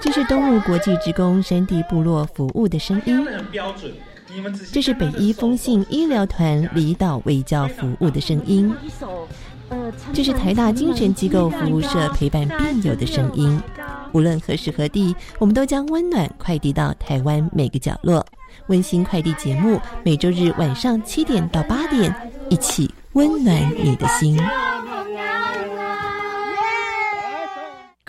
这是东吴国际职工山地部落服务的声音。这是北医风信医疗团离岛卫教服务的声音。这是台大精神机构服务社陪伴病友的声音。无论何时何地，我们都将温暖快递到台湾每个角落。温馨快递节目每周日晚上七点到八点，一起温暖你的心。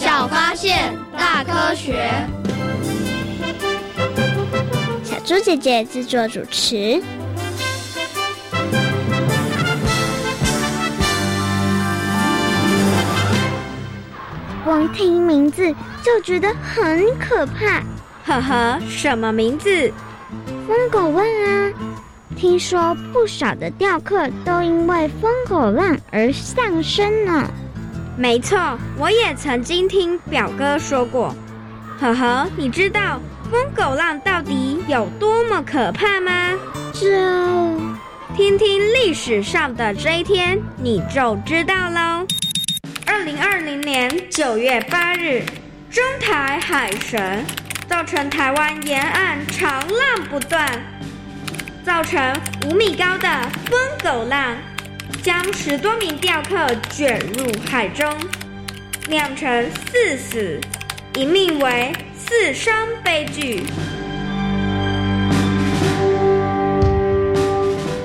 小发现，大科学。小猪姐姐制作主持。光听名字就觉得很可怕。呵呵，什么名字？疯狗浪啊！听说不少的钓客都因为疯狗浪而丧生呢。没错，我也曾经听表哥说过。呵呵，你知道疯狗浪到底有多么可怕吗？这，听听历史上的这一天，你就知道喽。二零二零年九月八日，中台海神造成台湾沿岸长浪不断，造成五米高的疯狗浪，将十多名钓客卷入海中，酿成四死一命为四伤悲剧。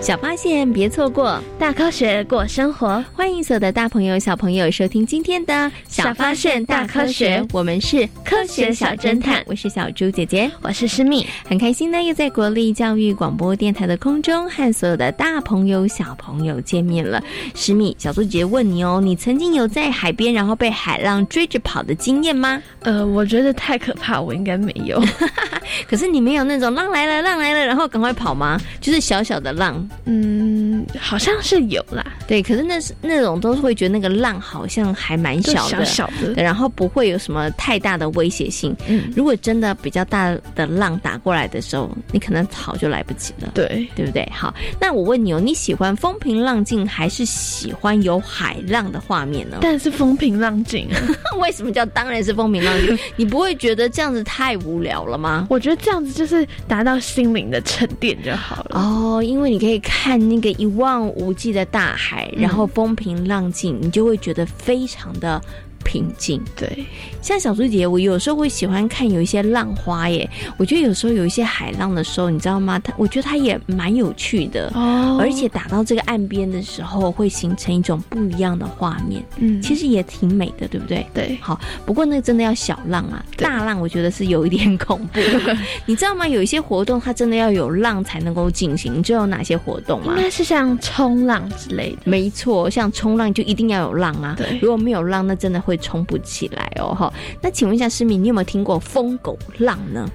小发现，别错过大科学过生活。欢迎所有的大朋友、小朋友收听今天的《小发现大科学》，我们是科学小侦探，我是小猪姐姐，我是诗密，很开心呢，又在国立教育广播电台的空中和所有的大朋友、小朋友见面了。诗密，小猪姐姐问你哦，你曾经有在海边然后被海浪追着跑的经验吗？呃，我觉得太可怕，我应该没有。可是你没有那种浪来了，浪来了，然后赶快跑吗？就是小小的浪。嗯，好像是有啦。对，可是那是那种都是会觉得那个浪好像还蛮小的，小的，然后不会有什么太大的威胁性。嗯，如果真的比较大的浪打过来的时候，你可能逃就来不及了。对，对不对？好，那我问你哦，你喜欢风平浪静，还是喜欢有海浪的画面呢？但是风平浪静啊！为什么叫当然是风平浪静？你不会觉得这样子太无聊了吗？我觉得这样子就是达到心灵的沉淀就好了。哦，因为你可以看那个一望无际的大海，然后风平浪静，你就会觉得非常的平静。对，像小猪姐姐，我有时候会喜欢看有一些浪花耶。我觉得有时候有一些海浪的时候，你知道吗？它我觉得它也蛮有趣的哦。而且打到这个岸边的时候，会形成一种不一样的画面。嗯，其实也挺美的，对不对？对。好，不过那真的要小浪啊，大浪我觉得是有一点恐怖。你知道吗？有一些活动它真的要有浪才能够进行，你知道有哪些活动吗？应该是像冲浪之类的。没错，像冲浪就一定要有浪啊。对，如果没有浪，那真的会冲不起来哦。哈，那请问一下诗敏，你有没有听过疯狗浪呢？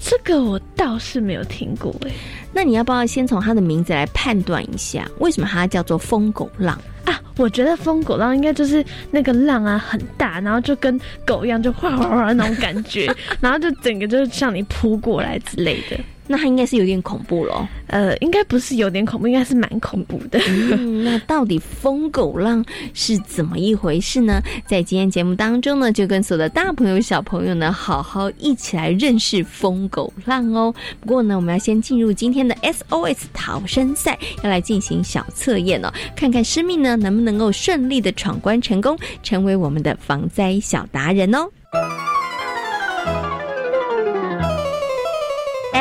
这个我倒是没有听过哎。那你要不要先从它的名字来判断一下，为什么它叫做疯狗浪啊？我觉得疯狗浪应该就是那个浪啊很大，然后就跟狗一样，就哗哗哗那种感觉，然后就整个就是向你扑过来之类的。那它应该是有点恐怖咯。呃，应该不是有点恐怖，应该是蛮恐怖的。那到底疯狗浪是怎么一回事呢？在今天节目当中呢，就跟所有的大朋友小朋友呢，好好一起来认识疯狗浪哦。不过呢，我们要先进入今天的 SOS 逃生赛，要来进行小测验哦，看看师命呢能不能够顺利的闯关成功，成为我们的防灾小达人哦。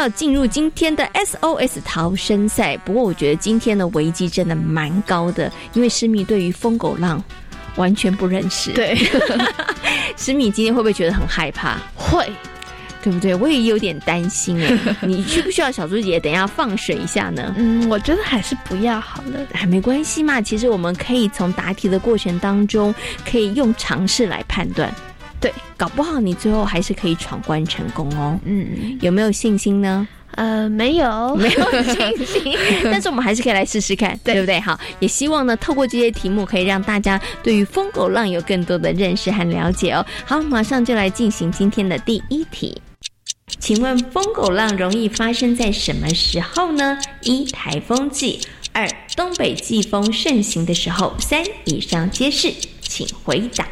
要进入今天的 SOS 逃生赛，不过我觉得今天的危机真的蛮高的，因为诗米对于疯狗浪完全不认识。对，诗米今天会不会觉得很害怕？会，对不对？我也有点担心哎。你需不需要小猪姐姐等一下放水一下呢？嗯，我觉得还是不要好了。还没关系嘛，其实我们可以从答题的过程当中，可以用尝试来判断。对，搞不好你最后还是可以闯关成功哦。嗯，有没有信心呢？呃，没有，没有信心。但是我们还是可以来试试看，对不对？好，也希望呢，透过这些题目，可以让大家对于疯狗浪有更多的认识和了解哦。好，马上就来进行今天的第一题。请问疯狗浪容易发生在什么时候呢？一、台风季；二、东北季风盛行的时候；三、以上皆是。请回答。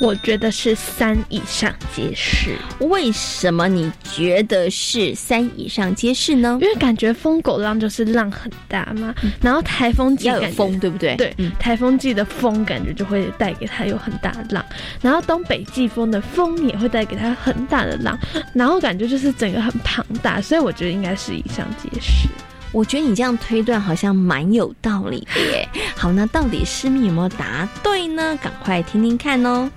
我觉得是三以上皆是。为什么你觉得是三以上皆是呢？因为感觉疯狗浪就是浪很大嘛，然后台风季要有风，对不对？对，台风季的风感觉就会带给他有很大的浪，然后东北季风的风也会带给他很大的浪，然后感觉就是整个很庞大，所以我觉得应该是以上皆是。我觉得你这样推断好像蛮有道理的耶。好，那到底诗密有没有答对呢？赶快听听看哦。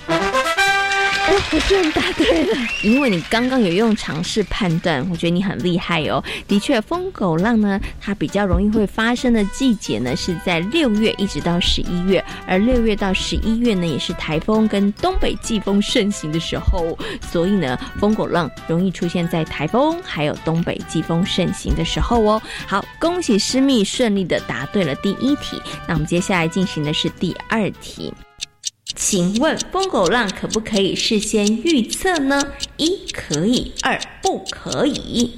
我居然答对了，因为你刚刚有用尝试判断，我觉得你很厉害哦。的确，疯狗浪呢，它比较容易会发生的季节呢，是在六月一直到十一月，而六月到十一月呢，也是台风跟东北季风盛行的时候，所以呢，疯狗浪容易出现在台风还有东北季风盛行的时候哦。好，恭喜诗密顺利的答对了第一题，那我们接下来进行的是第二题。请问疯狗浪可不可以事先预测呢？一可以，二不可以。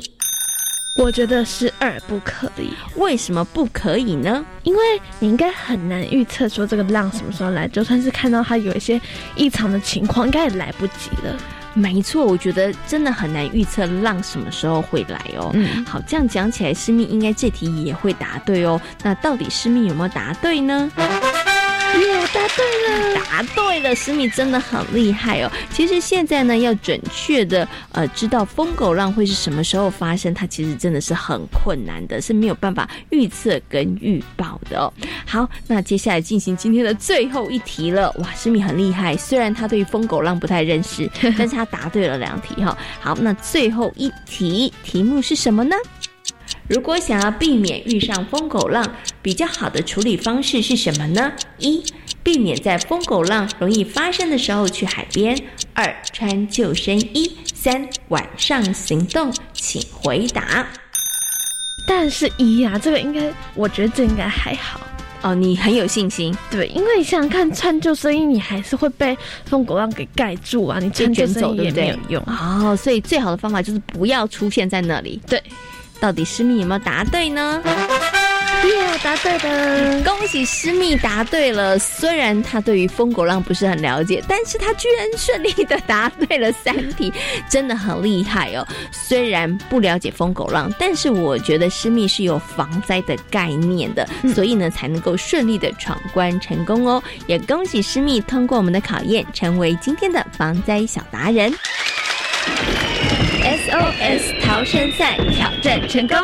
我觉得是二不可以。为什么不可以呢？因为你应该很难预测说这个浪什么时候来，就算是看到它有一些异常的情况，应该也来不及了。没错，我觉得真的很难预测浪什么时候会来哦。嗯，好，这样讲起来，师密应该这题也会答对哦。那到底师密有没有答对呢？耶，答对了！答对了，思密真的很厉害哦。其实现在呢，要准确的呃知道疯狗浪会是什么时候发生，它其实真的是很困难的，是没有办法预测跟预报的哦。好，那接下来进行今天的最后一题了。哇，思密很厉害，虽然他对于疯狗浪不太认识，但是他答对了两题哈。好，那最后一题题目是什么呢？如果想要避免遇上疯狗浪，比较好的处理方式是什么呢？一、避免在疯狗浪容易发生的时候去海边；二、穿救生衣；三、晚上行动。请回答。但是一呀，这个应该，我觉得这应该还好。哦，你很有信心，对，因为你想想看，穿救生衣你还是会被疯狗浪给盖住啊，你穿救生衣也没有用哦，所以最好的方法就是不要出现在那里。对，到底诗密有没有答对呢？耶，答对的，恭喜诗密答对了。虽然他对于疯狗浪不是很了解，但是他居然顺利的答对了三题，真的很厉害哦。虽然不了解疯狗浪，但是我觉得诗密是有防灾的概念的，所以呢才能够顺利的闯关成功哦。也恭喜诗密通过我们的考验，成为今天的防灾小达人。SOS 逃生赛挑战成功。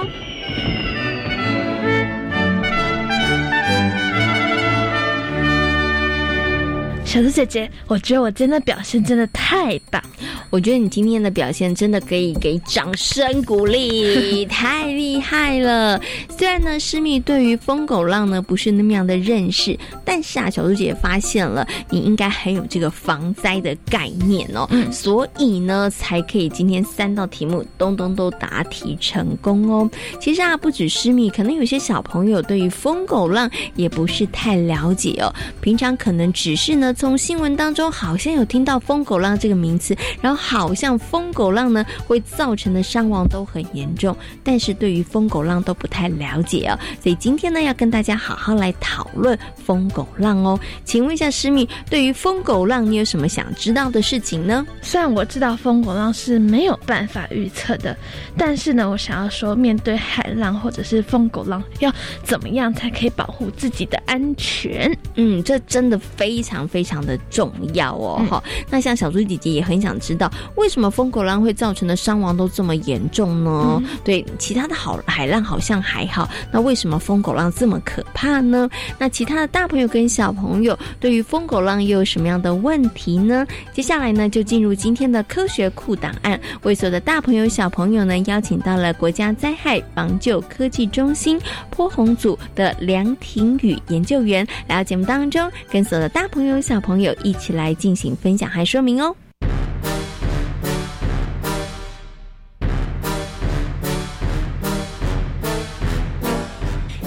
小猪姐姐，我觉得我今天的表现真的太棒，我觉得你今天的表现真的可以给掌声鼓励，太厉害了。虽然呢，诗密对于疯狗浪呢不是那么样的认识，但是啊，小猪姐姐发现了你应该很有这个防灾的概念哦，所以呢，才可以今天三道题目东东都答题成功哦。其实啊，不止诗密，可能有些小朋友对于疯狗浪也不是太了解哦，平常可能只是呢。从新闻当中好像有听到“疯狗浪”这个名词，然后好像疯狗浪呢会造成的伤亡都很严重，但是对于疯狗浪都不太了解哦。所以今天呢要跟大家好好来讨论疯狗浪哦。请问一下诗密，对于疯狗浪你有什么想知道的事情呢？虽然我知道疯狗浪是没有办法预测的，但是呢，我想要说，面对海浪或者是疯狗浪，要怎么样才可以保护自己的安全？嗯，这真的非常非常。常的重要哦，哈。那像小猪姐姐也很想知道，为什么疯狗浪会造成的伤亡都这么严重呢？对，其他的好海浪好像还好，那为什么疯狗浪这么可怕呢？那其他的大朋友跟小朋友对于疯狗浪又有什么样的问题呢？接下来呢，就进入今天的科学库档案，为所有的大朋友小朋友呢，邀请到了国家灾害防救科技中心坡红组的梁廷宇研究员来到节目当中，跟所有的大朋友小。小朋友一起来进行分享和说明哦。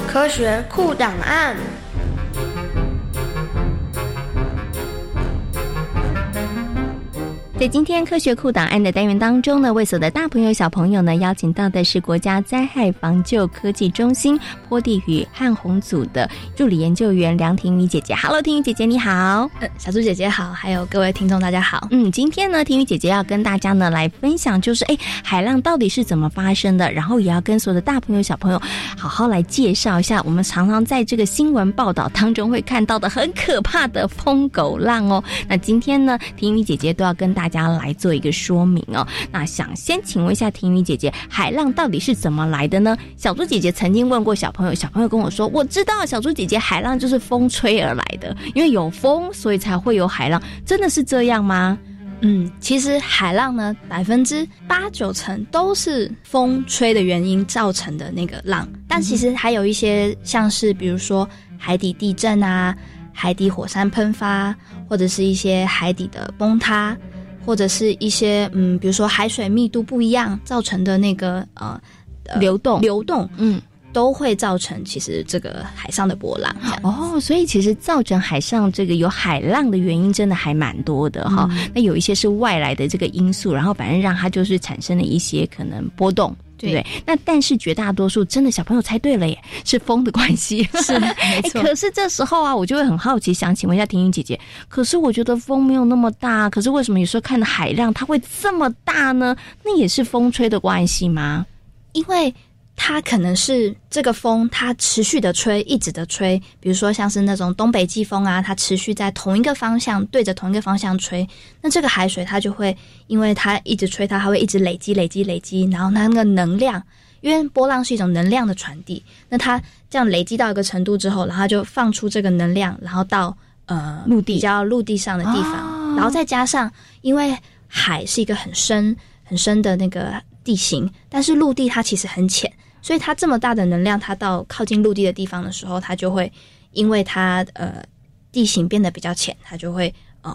科学库档案。在今天科学库档案的单元当中呢，为所有的大朋友小朋友呢，邀请到的是国家灾害防救科技中心坡地与旱洪组的助理研究员梁婷宇姐姐。Hello，婷宇姐姐你好，嗯小猪姐姐好，还有各位听众大家好。嗯，今天呢，婷宇姐姐要跟大家呢来分享，就是哎，海浪到底是怎么发生的，然后也要跟所有的大朋友小朋友好好来介绍一下，我们常常在这个新闻报道当中会看到的很可怕的疯狗浪哦。那今天呢，婷宇姐姐都要跟大家来做一个说明哦。那想先请问一下婷雨姐姐，海浪到底是怎么来的呢？小猪姐姐曾经问过小朋友，小朋友跟我说，我知道小猪姐姐，海浪就是风吹而来的，因为有风，所以才会有海浪。真的是这样吗？嗯，其实海浪呢，百分之八九成都是风吹的原因造成的那个浪，但其实还有一些像是比如说海底地震啊。海底火山喷发，或者是一些海底的崩塌，或者是一些嗯，比如说海水密度不一样造成的那个呃流动流动，嗯，都会造成其实这个海上的波浪。哦，所以其实造成海上这个有海浪的原因真的还蛮多的哈。那有一些是外来的这个因素，然后反正让它就是产生了一些可能波动。对不对？那但是绝大多数真的小朋友猜对了耶，是风的关系。是没错。可是这时候啊，我就会很好奇，想请问一下婷婷姐姐，可是我觉得风没有那么大，可是为什么有时候看的海浪它会这么大呢？那也是风吹的关系吗？因为。它可能是这个风，它持续的吹，一直的吹。比如说像是那种东北季风啊，它持续在同一个方向对着同一个方向吹，那这个海水它就会，因为它一直吹，它还会一直累积、累积、累积，然后它那个能量，因为波浪是一种能量的传递，那它这样累积到一个程度之后，然后就放出这个能量，然后到呃陆地。比较陆地上的地方，然后再加上，因为海是一个很深很深的那个地形，但是陆地它其实很浅。所以它这么大的能量，它到靠近陆地的地方的时候，它就会因为它呃地形变得比较浅，它就会呃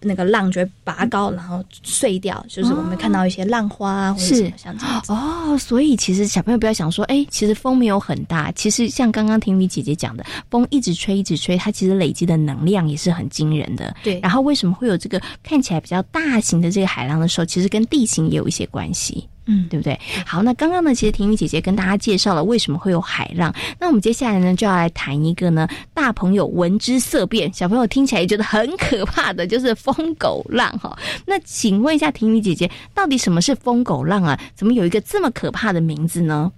那个浪就会拔高，然后碎掉，就是我们看到一些浪花啊，或者什么像这样子。哦，所以其实小朋友不要想说，哎，其实风没有很大，其实像刚刚婷雨姐姐讲的，风一直吹一直吹，它其实累积的能量也是很惊人的。对，然后为什么会有这个看起来比较大型的这个海浪的时候，其实跟地形也有一些关系。嗯，对不对？好，那刚刚呢，其实婷雨姐姐跟大家介绍了为什么会有海浪。那我们接下来呢，就要来谈一个呢，大朋友闻之色变，小朋友听起来觉得很可怕的，就是疯狗浪哈。那请问一下婷雨姐姐，到底什么是疯狗浪啊？怎么有一个这么可怕的名字呢？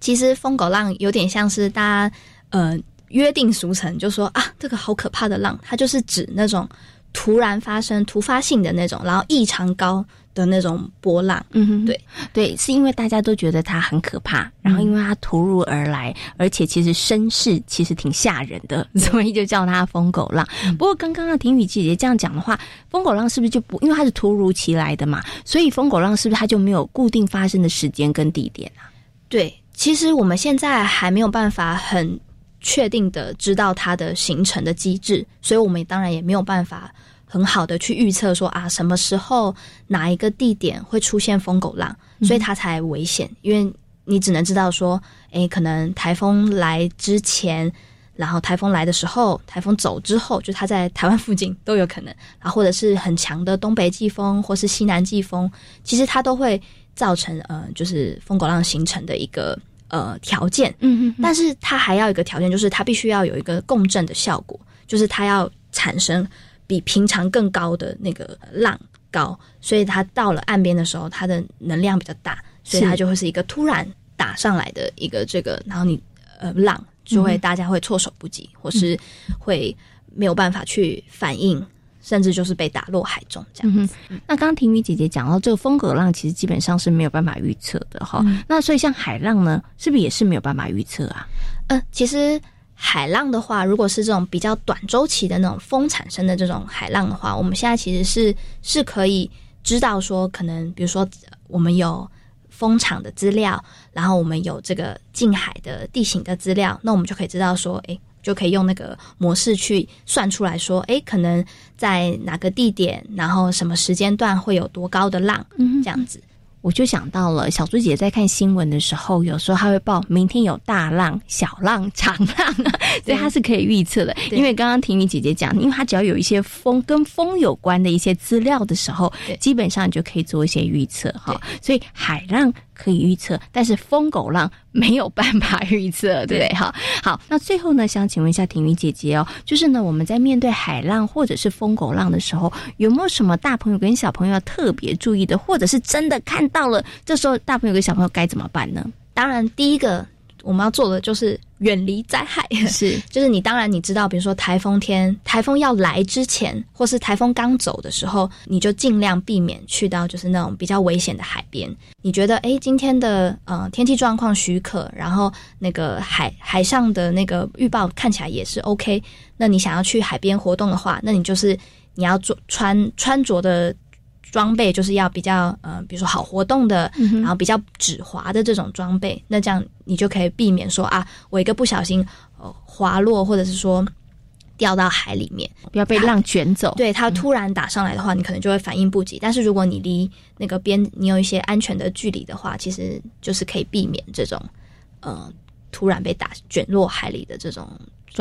其实疯狗浪有点像是大家呃约定俗成，就说啊，这个好可怕的浪，它就是指那种突然发生、突发性的那种，然后异常高。的那种波浪，嗯哼，对对，是因为大家都觉得它很可怕，然后因为它突如而来，而且其实身世其实挺吓人的，所以就叫它疯狗浪。不过刚刚啊，婷雨姐姐这样讲的话，疯狗浪是不是就不因为它是突如其来的嘛？所以疯狗浪是不是它就没有固定发生的时间跟地点啊？对，其实我们现在还没有办法很确定的知道它的形成的机制，所以我们当然也没有办法。很好的去预测说啊，什么时候哪一个地点会出现疯狗浪，所以它才危险。因为你只能知道说，诶，可能台风来之前，然后台风来的时候，台风走之后，就它在台湾附近都有可能。然后或者是很强的东北季风或是西南季风，其实它都会造成呃，就是疯狗浪形成的一个呃条件。嗯嗯。但是它还要一个条件，就是它必须要有一个共振的效果，就是它要产生。比平常更高的那个浪高，所以它到了岸边的时候，它的能量比较大，所以它就会是一个突然打上来的一个这个，然后你呃浪就会大家会措手不及，或是会没有办法去反应，甚至就是被打落海中这样子。那刚刚婷雨姐姐讲到这个风格浪，其实基本上是没有办法预测的哈。那所以像海浪呢，是不是也是没有办法预测啊？呃，其实。海浪的话，如果是这种比较短周期的那种风产生的这种海浪的话，我们现在其实是是可以知道说，可能比如说我们有风场的资料，然后我们有这个近海的地形的资料，那我们就可以知道说，哎，就可以用那个模式去算出来说，哎，可能在哪个地点，然后什么时间段会有多高的浪，这样子。我就想到了小猪姐在看新闻的时候，有时候她会报明天有大浪、小浪、长浪，所以她是可以预测的。因为刚刚婷雨姐姐讲，因为她只要有一些风跟风有关的一些资料的时候，基本上就可以做一些预测哈。所以海浪。可以预测，但是疯狗浪没有办法预测，对不对？哈，好，那最后呢，想请问一下婷瑜姐姐哦，就是呢，我们在面对海浪或者是疯狗浪的时候，有没有什么大朋友跟小朋友要特别注意的，或者是真的看到了，这时候大朋友跟小朋友该怎么办呢？当然，第一个我们要做的就是。远离灾害是，就是你当然你知道，比如说台风天，台风要来之前，或是台风刚走的时候，你就尽量避免去到就是那种比较危险的海边。你觉得哎，今天的呃天气状况许可，然后那个海海上的那个预报看起来也是 OK，那你想要去海边活动的话，那你就是你要做穿穿着的。装备就是要比较呃，比如说好活动的，然后比较止滑的这种装备，那这样你就可以避免说啊，我一个不小心呃滑落，或者是说掉到海里面，不要被浪卷走。对它突然打上来的话，你可能就会反应不及。但是如果你离那个边你有一些安全的距离的话，其实就是可以避免这种呃突然被打卷落海里的这种。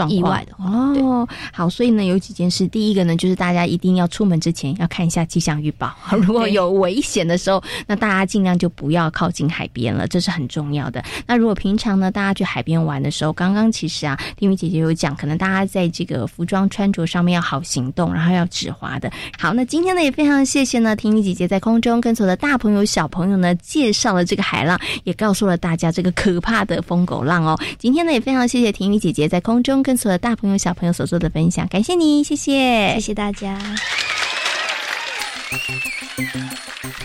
意外的哦，好，所以呢，有几件事。第一个呢，就是大家一定要出门之前要看一下气象预报。如果有危险的时候，那大家尽量就不要靠近海边了，这是很重要的。那如果平常呢，大家去海边玩的时候，刚刚其实啊，丁雨姐姐有讲，可能大家在这个服装穿着上面要好行动，然后要止滑的。好，那今天呢，也非常谢谢呢，婷雨姐姐在空中跟所有的大朋友小朋友呢，介绍了这个海浪，也告诉了大家这个可怕的疯狗浪哦。今天呢，也非常谢谢婷雨姐姐在空中。跟所有的大朋友、小朋友所做的分享，感谢你，谢谢，谢谢大家。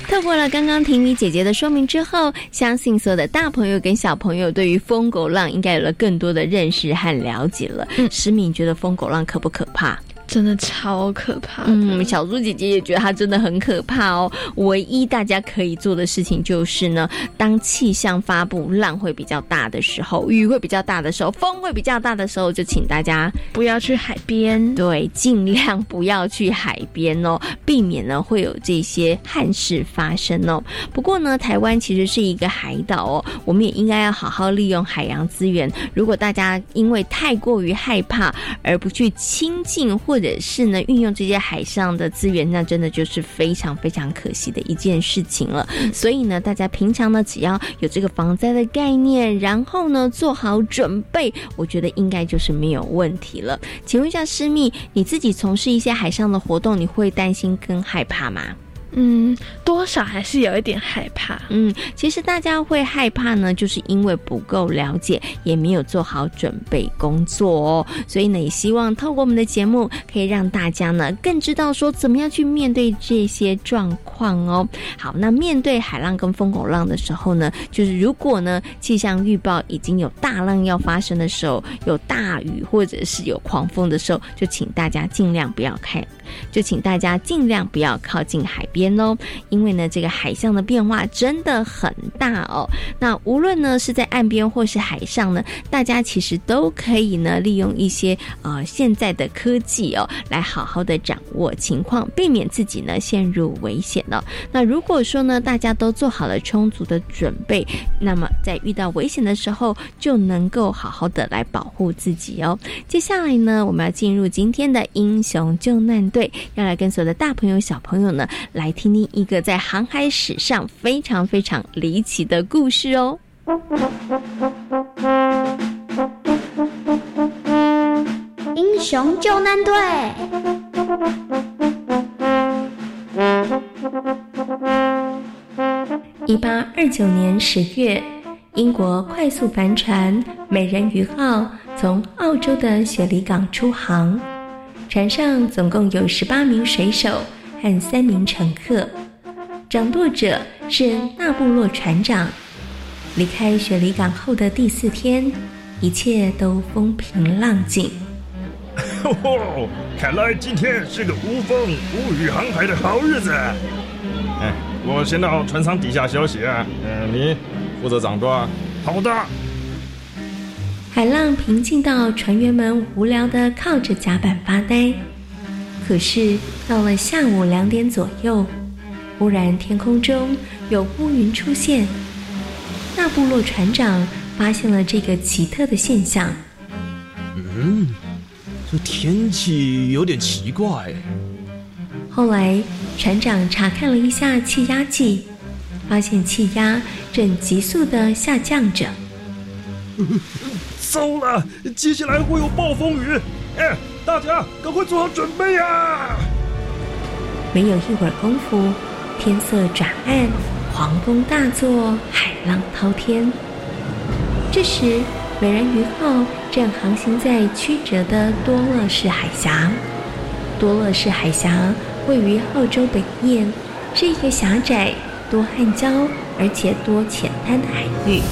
透过了刚刚婷米姐姐的说明之后，相信所有的大朋友跟小朋友对于疯狗浪应该有了更多的认识和了解了。嗯，石敏觉得疯狗浪可不可怕？真的超可怕。嗯，小猪姐姐也觉得它真的很可怕哦。唯一大家可以做的事情就是呢，当气象发布浪会比较大的时候，雨会比较大的时候，风会比较大的时候，就请大家不要去海边。对，尽量不要去海边哦，避免呢会有这些憾事发生哦。不过呢，台湾其实是一个海岛哦，我们也应该要好好利用海洋资源。如果大家因为太过于害怕而不去亲近，或或者是呢运用这些海上的资源，那真的就是非常非常可惜的一件事情了。所以呢，大家平常呢只要有这个防灾的概念，然后呢做好准备，我觉得应该就是没有问题了。请问一下师密，你自己从事一些海上的活动，你会担心跟害怕吗？嗯，多少还是有一点害怕。嗯，其实大家会害怕呢，就是因为不够了解，也没有做好准备工作哦。所以呢，也希望透过我们的节目，可以让大家呢更知道说怎么样去面对这些状况哦。好，那面对海浪跟风口浪的时候呢，就是如果呢气象预报已经有大浪要发生的时候，有大雨或者是有狂风的时候，就请大家尽量不要开，就请大家尽量不要靠近海边。边哦，因为呢，这个海象的变化真的很大哦。那无论呢是在岸边或是海上呢，大家其实都可以呢利用一些呃现在的科技哦，来好好的掌握情况，避免自己呢陷入危险哦。那如果说呢大家都做好了充足的准备，那么在遇到危险的时候就能够好好的来保护自己哦。接下来呢，我们要进入今天的英雄救难，要来跟所有的大朋友小朋友呢来。听听一个在航海史上非常非常离奇的故事哦！英雄救难队。一八二九年十月，英国快速帆船“美人鱼号”从澳洲的雪梨港出航，船上总共有十八名水手。和三名乘客，掌舵者是纳布洛船长。离开雪梨港后的第四天，一切都风平浪静。哦，看来今天是个无风无雨航海的好日子。哎，我先到船舱底下休息啊。嗯，你负责掌舵。好的。海浪平静到船员们无聊的靠着甲板发呆。可是到了下午两点左右，忽然天空中有乌云出现。那部落船长发现了这个奇特的现象。嗯，这天气有点奇怪。后来船长查看了一下气压计，发现气压正急速的下降着。糟了，接下来会有暴风雨！哎。大家赶快做好准备呀！没有一会儿功夫，天色转暗，狂风大作，海浪滔天。这时，美人鱼号正航行在曲折的多乐士海峡。多乐士海峡位于澳洲北面，是一个狭窄、多暗礁而且多浅滩的海域。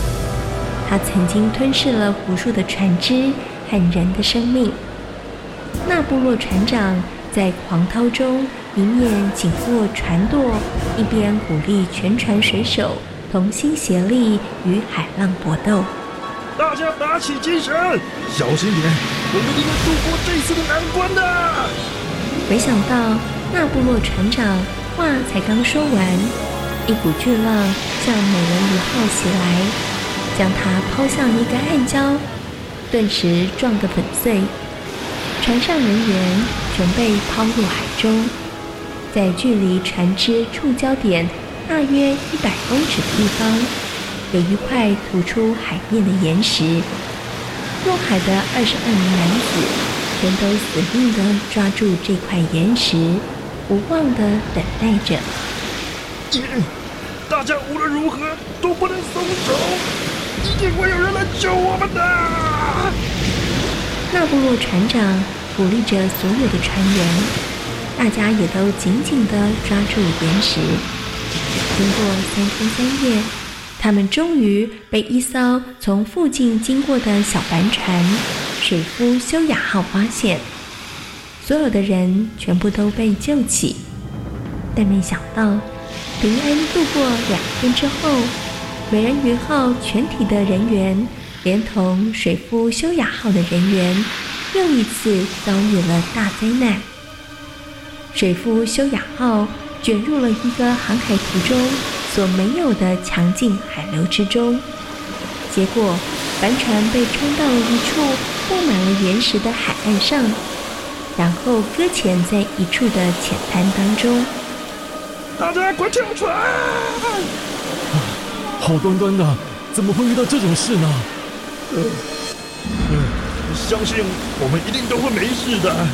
它曾经吞噬了无数的船只和人的生命。那部落船长在狂涛中一面紧握船舵，一边鼓励全船水手同心协力与海浪搏斗。大家打起精神，小心点，我们一定会度过这次的难关的。没想到那部落船长话才刚说完，一股巨浪向美人鱼号袭来，将它抛向一个暗礁，顿时撞个粉碎。船上人员全被抛入海中，在距离船只触礁点大约一百公尺的地方，有一块突出海面的岩石。落海的二十二名男子全都死命地抓住这块岩石，无望地等待着。大家无论如何都不能松手，一定会有人来救我们的。那部落船长鼓励着所有的船员，大家也都紧紧地抓住岩石。经过三天三夜，他们终于被一艘从附近经过的小帆船“水夫修雅号”发现。所有的人全部都被救起。但没想到，平安度过两天之后，美人鱼号全体的人员，连同水夫修雅号的人员，又一次遭遇了大灾难。水夫修雅号卷入了一个航海途中所没有的强劲海流之中，结果帆船被冲到了一处布满了岩石的海岸上，然后搁浅在一处的浅滩当中。大家快跳船！好端端的，怎么会遇到这种事呢？呃，相信我们一定都会没事的。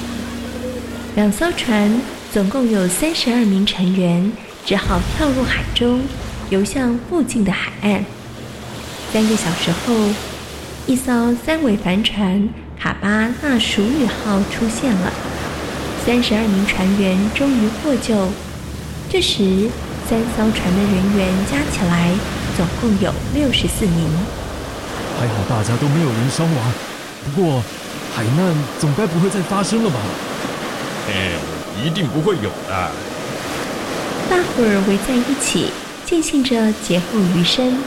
两艘船总共有三十二名成员，只好跳入海中，游向附近的海岸。三个小时后，一艘三桅帆船“卡巴纳鼠女号”出现了，三十二名船员终于获救。这时，三艘船的人员加起来总共有六十四名。还好大家都没有人伤亡，不过海难总该不会再发生了吧？哎，一定不会有的。大伙儿围在一起，庆幸着劫后余生。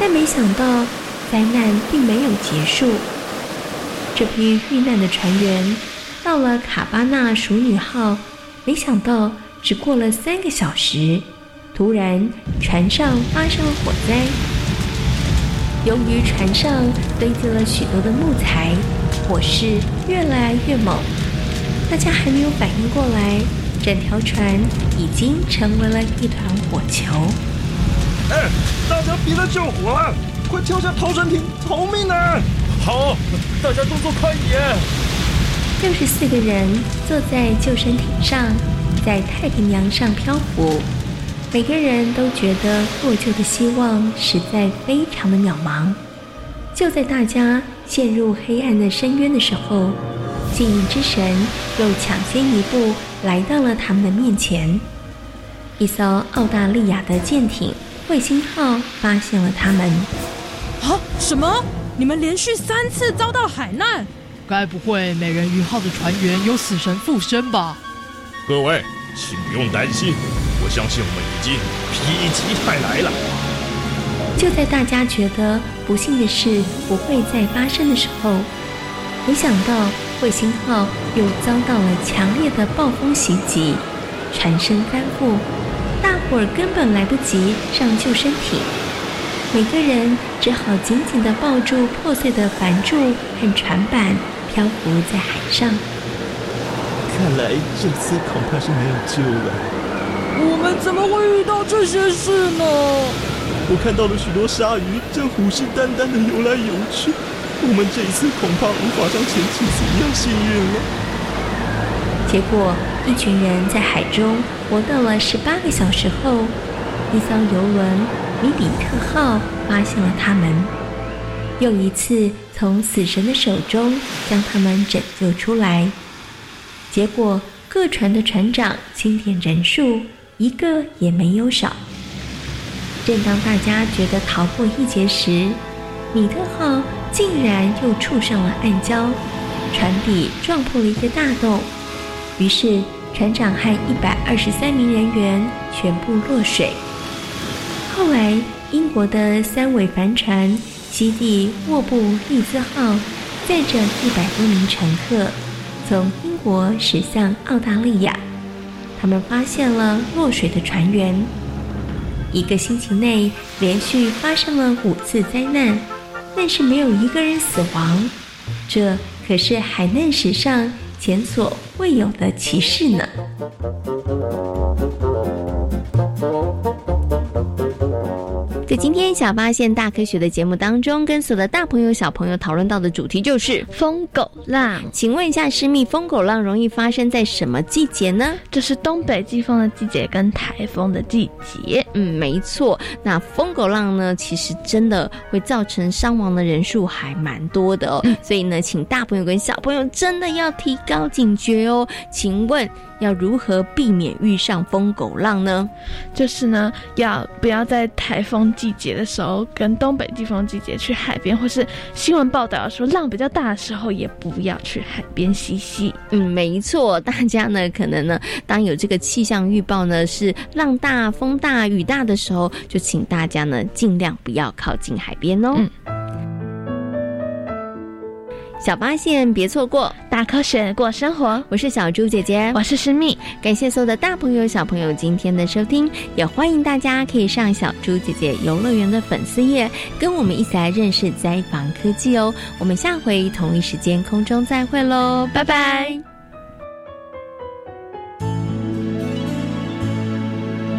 但没想到，灾难并没有结束。这批遇难的船员到了卡巴纳熟女号，没想到。只过了三个小时，突然船上发生了火灾。由于船上堆积了许多的木材，火势越来越猛。大家还没有反应过来，整条船已经成为了一团火球。哎，大家别再救火了，快跳下逃生艇逃命啊！好，大家动作快一点。六十四个人坐在救生艇上。在太平洋上漂浮，每个人都觉得获救的希望实在非常的渺茫。就在大家陷入黑暗的深渊的时候，幸运之神又抢先一步来到了他们的面前。一艘澳大利亚的舰艇“卫星号”发现了他们。啊！什么？你们连续三次遭到海难？该不会美人鱼号的船员有死神附身吧？各位。请不用担心，我相信我们已经否极泰来了。就在大家觉得不幸的事不会再发生的时候，没想到彗星号又遭到了强烈的暴风袭击，船身翻覆，大伙儿根本来不及上救生艇，每个人只好紧紧地抱住破碎的帆柱和船板，漂浮在海上。看来这次恐怕是没有救了。我们怎么会遇到这些事呢？我看到了许多鲨鱼正虎视眈眈的游来游去。我们这一次恐怕无法像前几次一样幸运了。结果，一群人在海中活到了十八个小时后，一艘游轮“米比特号”发现了他们，又一次从死神的手中将他们拯救出来。结果，各船的船长清点人数，一个也没有少。正当大家觉得逃过一劫时，米特号竟然又触上了暗礁，船底撞破了一个大洞，于是船长和一百二十三名人员全部落水。后来，英国的三尾帆船基地沃布利兹号载着一百多名乘客。从英国驶向澳大利亚，他们发现了落水的船员。一个星期内连续发生了五次灾难，但是没有一个人死亡，这可是海难史上前所未有的奇事呢。在今天小发现大科学的节目当中，跟所有的大朋友小朋友讨论到的主题就是疯狗浪。请问一下，师密，疯狗浪容易发生在什么季节呢？这是东北季风的季节跟台风的季节。嗯，没错。那疯狗浪呢，其实真的会造成伤亡的人数还蛮多的哦。所以呢，请大朋友跟小朋友真的要提高警觉哦。请问要如何避免遇上疯狗浪呢？就是呢，要不要在台风季节的时候，跟东北季风季节去海边，或是新闻报道说浪比较大的时候，也不要去海边嬉戏。嗯，没错，大家呢可能呢，当有这个气象预报呢是浪大、风大、雨大的时候，就请大家呢尽量不要靠近海边哦。小发现别错过，大科学过生活。我是小猪姐姐，我是诗蜜。感谢所有的大朋友、小朋友今天的收听，也欢迎大家可以上小猪姐姐游乐园的粉丝页，跟我们一起来认识灾防科技哦。我们下回同一时间空中再会喽，拜拜。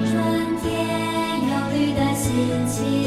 春天有绿的心情。